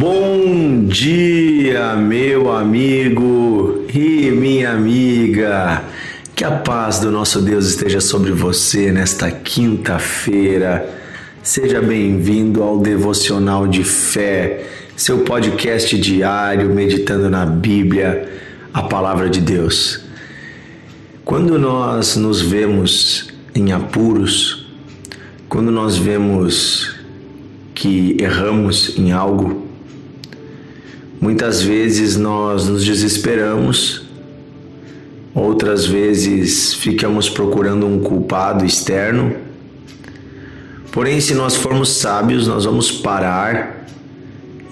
Bom dia, meu amigo e minha amiga. Que a paz do nosso Deus esteja sobre você nesta quinta-feira. Seja bem-vindo ao Devocional de Fé, seu podcast diário meditando na Bíblia, a palavra de Deus. Quando nós nos vemos em apuros, quando nós vemos que erramos em algo, muitas vezes nós nos desesperamos, outras vezes ficamos procurando um culpado externo. Porém, se nós formos sábios, nós vamos parar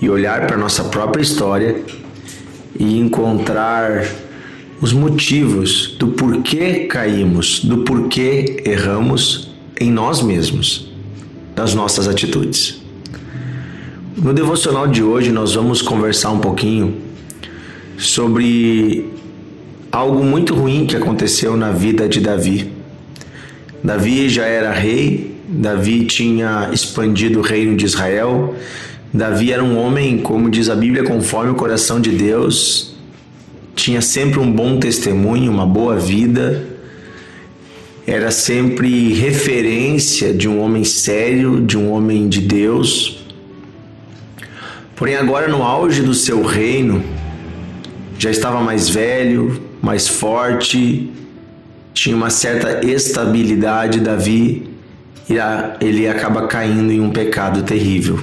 e olhar para nossa própria história e encontrar os motivos do porquê caímos, do porquê erramos em nós mesmos, das nossas atitudes. No devocional de hoje, nós vamos conversar um pouquinho sobre algo muito ruim que aconteceu na vida de Davi. Davi já era rei, Davi tinha expandido o reino de Israel. Davi era um homem, como diz a Bíblia, conforme o coração de Deus, tinha sempre um bom testemunho, uma boa vida, era sempre referência de um homem sério, de um homem de Deus. Porém, agora no auge do seu reino, já estava mais velho, mais forte, tinha uma certa estabilidade. Davi, ele acaba caindo em um pecado terrível,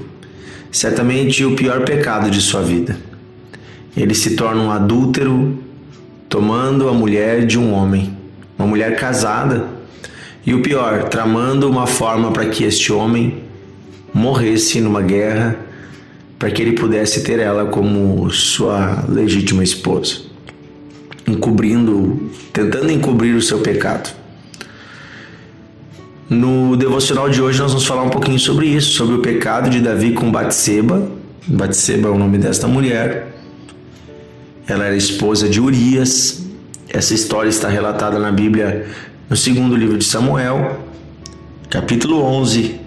certamente o pior pecado de sua vida ele se torna um adúltero, tomando a mulher de um homem, uma mulher casada, e o pior, tramando uma forma para que este homem morresse numa guerra, para que ele pudesse ter ela como sua legítima esposa, encobrindo, tentando encobrir o seu pecado. No devocional de hoje nós vamos falar um pouquinho sobre isso, sobre o pecado de Davi com Batseba. Batseba é o nome desta mulher ela era esposa de Urias. Essa história está relatada na Bíblia no segundo livro de Samuel, capítulo 11.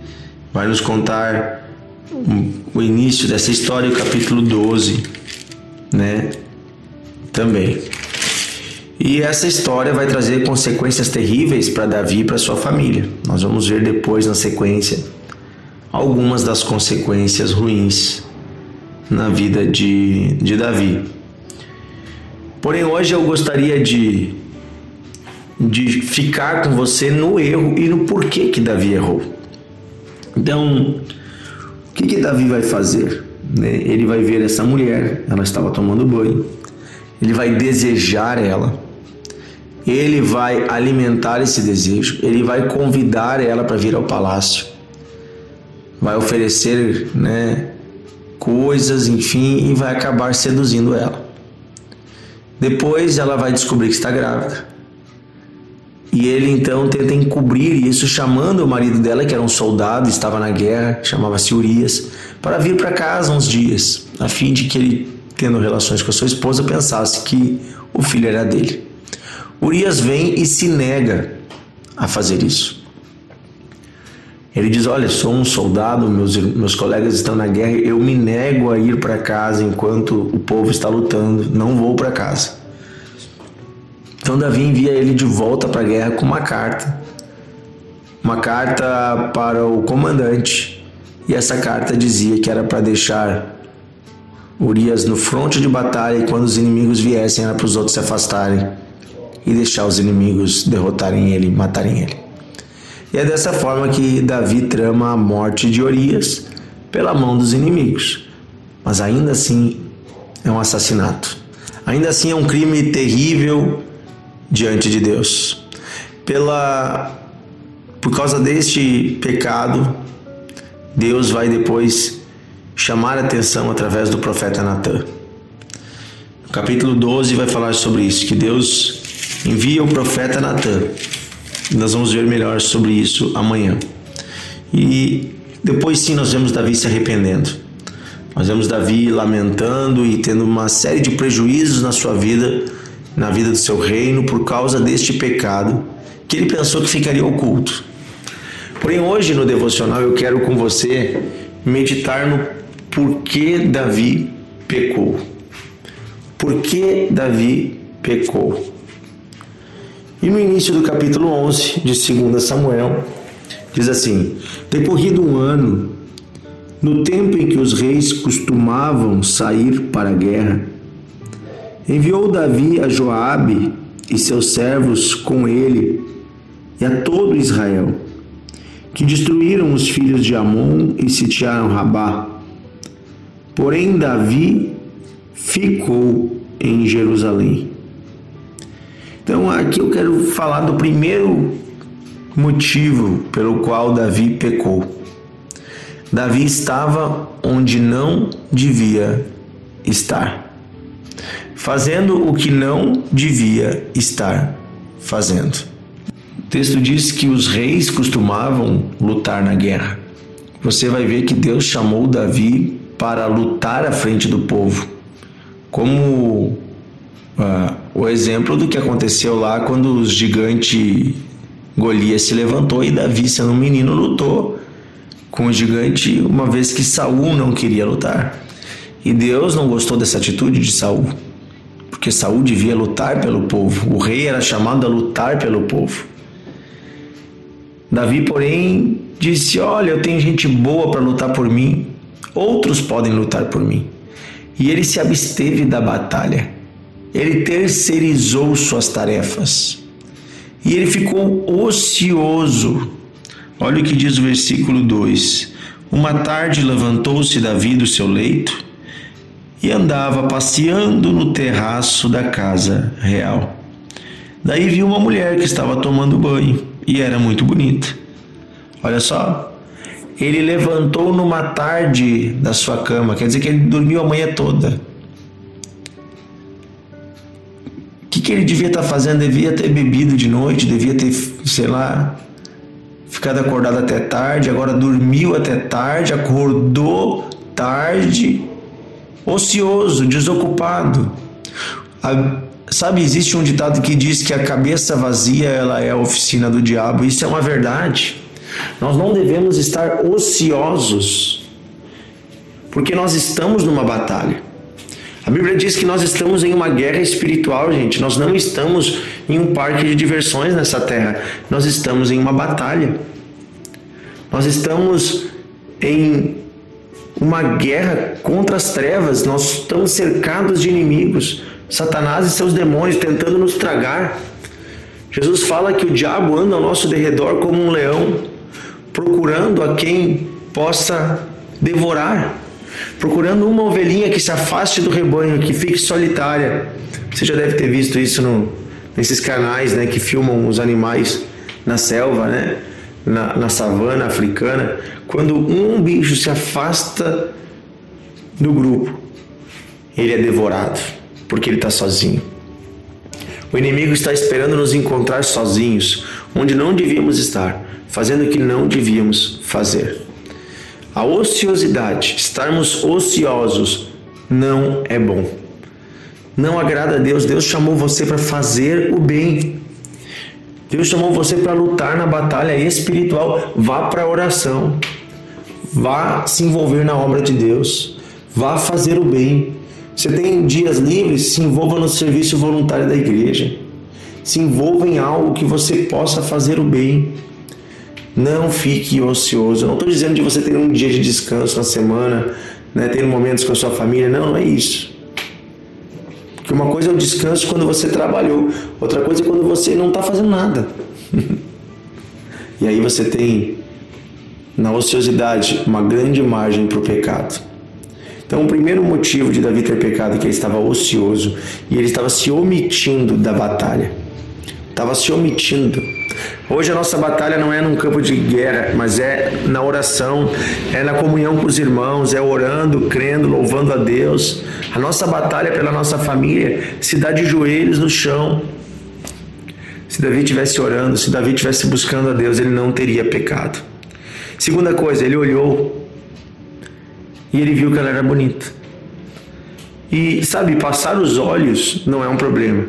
Vai nos contar o início dessa história, o capítulo 12, né? Também. E essa história vai trazer consequências terríveis para Davi e para sua família. Nós vamos ver depois na sequência algumas das consequências ruins na vida de, de Davi. Porém, hoje eu gostaria de, de ficar com você no erro e no porquê que Davi errou. Então, que, que Davi vai fazer? Né? Ele vai ver essa mulher, ela estava tomando banho, ele vai desejar ela, ele vai alimentar esse desejo, ele vai convidar ela para vir ao palácio, vai oferecer né, coisas, enfim, e vai acabar seduzindo ela. Depois ela vai descobrir que está grávida. E ele então tenta encobrir isso, chamando o marido dela, que era um soldado, estava na guerra, chamava-se Urias, para vir para casa uns dias, a fim de que ele, tendo relações com a sua esposa, pensasse que o filho era dele. Urias vem e se nega a fazer isso. Ele diz: Olha, sou um soldado, meus, meus colegas estão na guerra, eu me nego a ir para casa enquanto o povo está lutando, não vou para casa. Então Davi envia ele de volta para a guerra com uma carta, uma carta para o comandante, e essa carta dizia que era para deixar Urias no fronte de batalha e quando os inimigos viessem era para os outros se afastarem e deixar os inimigos derrotarem ele, matarem ele. E é dessa forma que Davi trama a morte de Urias pela mão dos inimigos. Mas ainda assim é um assassinato. Ainda assim é um crime terrível diante de Deus. Pela por causa deste pecado, Deus vai depois chamar a atenção através do profeta Natan. No capítulo 12 vai falar sobre isso, que Deus envia o profeta Natan nós vamos ver melhor sobre isso amanhã. E depois sim nós vemos Davi se arrependendo. Nós vemos Davi lamentando e tendo uma série de prejuízos na sua vida, na vida do seu reino, por causa deste pecado que ele pensou que ficaria oculto. Porém, hoje no devocional eu quero com você meditar no por que Davi pecou. Por que Davi pecou? E no início do capítulo 11 de 2 Samuel, diz assim: Decorrido um ano, no tempo em que os reis costumavam sair para a guerra, enviou Davi a Joabe e seus servos com ele e a todo Israel, que destruíram os filhos de Amon e sitiaram Rabá. Porém Davi ficou em Jerusalém. Então aqui eu quero falar do primeiro motivo pelo qual Davi pecou. Davi estava onde não devia estar, fazendo o que não devia estar fazendo. O texto diz que os reis costumavam lutar na guerra. Você vai ver que Deus chamou Davi para lutar à frente do povo, como uh, o exemplo do que aconteceu lá quando os gigante Golias se levantou e Davi, sendo um menino, lutou com o gigante, uma vez que Saul não queria lutar. E Deus não gostou dessa atitude de Saul, porque Saul devia lutar pelo povo. O rei era chamado a lutar pelo povo. Davi, porém, disse: Olha, eu tenho gente boa para lutar por mim, outros podem lutar por mim. E ele se absteve da batalha. Ele terceirizou suas tarefas. E ele ficou ocioso Olha o que diz o versículo 2: Uma tarde levantou-se Davi do seu leito e andava passeando no terraço da casa real. Daí viu uma mulher que estava tomando banho e era muito bonita. Olha só, ele levantou numa tarde da sua cama, quer dizer que ele dormiu a manhã toda. O que, que ele devia estar fazendo? Devia ter bebido de noite, devia ter, sei lá, ficado acordado até tarde, agora dormiu até tarde, acordou tarde, ocioso, desocupado. A, sabe, existe um ditado que diz que a cabeça vazia ela é a oficina do diabo. Isso é uma verdade. Nós não devemos estar ociosos, porque nós estamos numa batalha. A Bíblia diz que nós estamos em uma guerra espiritual, gente. Nós não estamos em um parque de diversões nessa terra. Nós estamos em uma batalha. Nós estamos em uma guerra contra as trevas. Nós estamos cercados de inimigos. Satanás e seus demônios tentando nos tragar. Jesus fala que o diabo anda ao nosso derredor como um leão, procurando a quem possa devorar procurando uma ovelhinha que se afaste do rebanho, que fique solitária. Você já deve ter visto isso no, nesses canais né, que filmam os animais na selva, né, na, na savana africana. Quando um bicho se afasta do grupo, ele é devorado, porque ele está sozinho. O inimigo está esperando nos encontrar sozinhos, onde não devíamos estar, fazendo o que não devíamos fazer. A ociosidade, estarmos ociosos, não é bom. Não agrada a Deus. Deus chamou você para fazer o bem. Deus chamou você para lutar na batalha espiritual. Vá para a oração. Vá se envolver na obra de Deus. Vá fazer o bem. Você tem dias livres? Se envolva no serviço voluntário da igreja. Se envolva em algo que você possa fazer o bem. Não fique ocioso. Eu não estou dizendo de você ter um dia de descanso na semana, né, ter momentos com a sua família. Não, não é isso. Porque uma coisa é o descanso quando você trabalhou, outra coisa é quando você não está fazendo nada. e aí você tem na ociosidade uma grande margem para o pecado. Então, o primeiro motivo de Davi ter pecado é que ele estava ocioso e ele estava se omitindo da batalha. Estava se omitindo. Hoje a nossa batalha não é num campo de guerra, mas é na oração, é na comunhão com os irmãos, é orando, crendo, louvando a Deus. A nossa batalha pela nossa família se dá de joelhos no chão. Se Davi estivesse orando, se Davi estivesse buscando a Deus, ele não teria pecado. Segunda coisa, ele olhou e ele viu que ela era bonita. E sabe, passar os olhos não é um problema.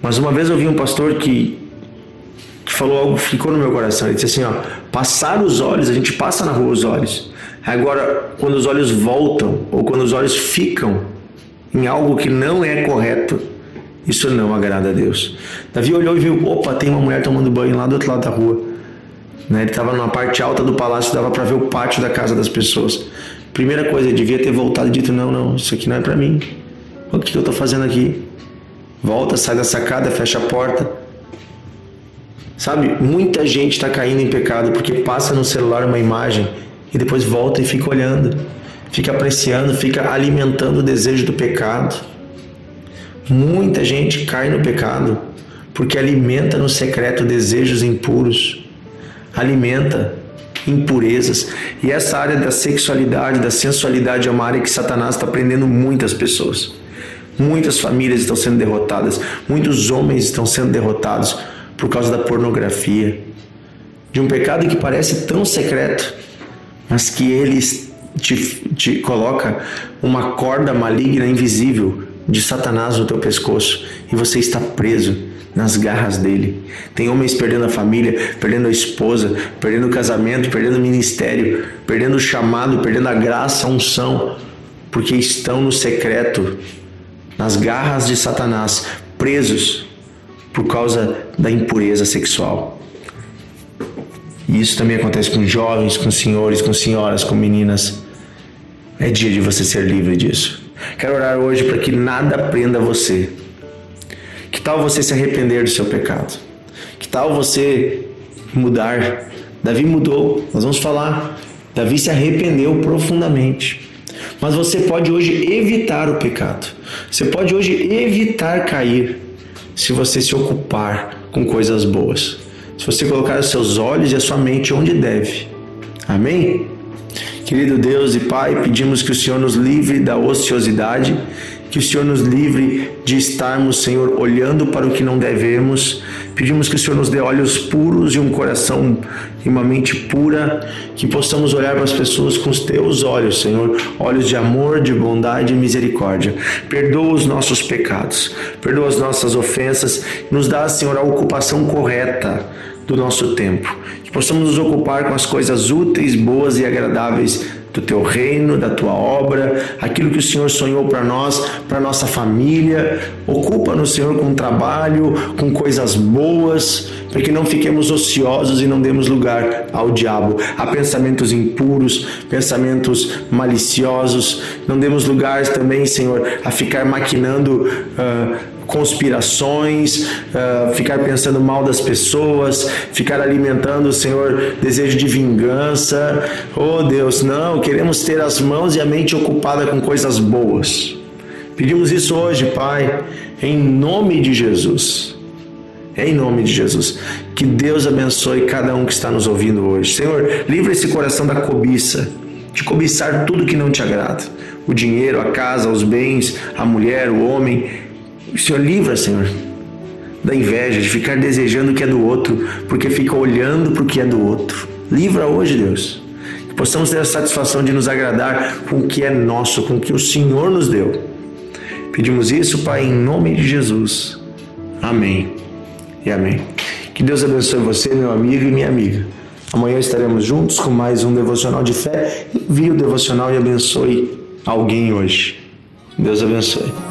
Mas uma vez eu vi um pastor que falou algo que ficou no meu coração. Ele disse assim: ó, passar os olhos, a gente passa na rua os olhos. Agora, quando os olhos voltam ou quando os olhos ficam em algo que não é correto, isso não agrada a Deus. Davi olhou e viu: opa, tem uma mulher tomando banho lá do outro lado da rua. Né? Ele estava numa parte alta do palácio, dava para ver o pátio da casa das pessoas. Primeira coisa, ele devia ter voltado e dito: não, não, isso aqui não é para mim. O que eu estou fazendo aqui? Volta, sai da sacada, fecha a porta. Sabe, muita gente está caindo em pecado porque passa no celular uma imagem e depois volta e fica olhando, fica apreciando, fica alimentando o desejo do pecado. Muita gente cai no pecado porque alimenta no secreto desejos impuros, alimenta impurezas. E essa área da sexualidade, da sensualidade é uma área que Satanás está prendendo muitas pessoas. Muitas famílias estão sendo derrotadas, muitos homens estão sendo derrotados por causa da pornografia, de um pecado que parece tão secreto, mas que ele te, te coloca uma corda maligna invisível de Satanás no teu pescoço e você está preso nas garras dele. Tem homens perdendo a família, perdendo a esposa, perdendo o casamento, perdendo o ministério, perdendo o chamado, perdendo a graça, a unção, porque estão no secreto, nas garras de Satanás, presos por causa da impureza sexual. E isso também acontece com jovens, com senhores, com senhoras, com meninas. É dia de você ser livre disso. Quero orar hoje para que nada prenda você. Que tal você se arrepender do seu pecado? Que tal você mudar? Davi mudou, nós vamos falar. Davi se arrependeu profundamente. Mas você pode hoje evitar o pecado. Você pode hoje evitar cair se você se ocupar com coisas boas. Se você colocar os seus olhos e a sua mente onde deve. Amém? Querido Deus e Pai, pedimos que o Senhor nos livre da ociosidade, que o Senhor nos livre de estarmos, Senhor, olhando para o que não devemos. Pedimos que o Senhor nos dê olhos puros e um coração e uma mente pura, que possamos olhar para as pessoas com os teus olhos, Senhor, olhos de amor, de bondade e misericórdia. Perdoa os nossos pecados, perdoa as nossas ofensas, nos dá, Senhor, a ocupação correta do nosso tempo. Que possamos nos ocupar com as coisas úteis, boas e agradáveis do teu reino, da tua obra, aquilo que o Senhor sonhou para nós, para nossa família. Ocupa-nos, Senhor, com trabalho, com coisas boas, para que não fiquemos ociosos e não demos lugar ao diabo, a pensamentos impuros, pensamentos maliciosos. Não demos lugar também, Senhor, a ficar maquinando. Uh, conspirações, uh, ficar pensando mal das pessoas, ficar alimentando, Senhor, desejo de vingança. Oh Deus, não, queremos ter as mãos e a mente ocupada com coisas boas. Pedimos isso hoje, Pai, em nome de Jesus. Em nome de Jesus. Que Deus abençoe cada um que está nos ouvindo hoje. Senhor, livra esse coração da cobiça, de cobiçar tudo que não te agrada. O dinheiro, a casa, os bens, a mulher, o homem o Senhor livra, Senhor, da inveja, de ficar desejando o que é do outro, porque fica olhando para o que é do outro. Livra hoje, Deus. Que possamos ter a satisfação de nos agradar com o que é nosso, com o que o Senhor nos deu. Pedimos isso, Pai, em nome de Jesus. Amém e amém. Que Deus abençoe você, meu amigo e minha amiga. Amanhã estaremos juntos com mais um devocional de fé. Envie o devocional e abençoe alguém hoje. Deus abençoe.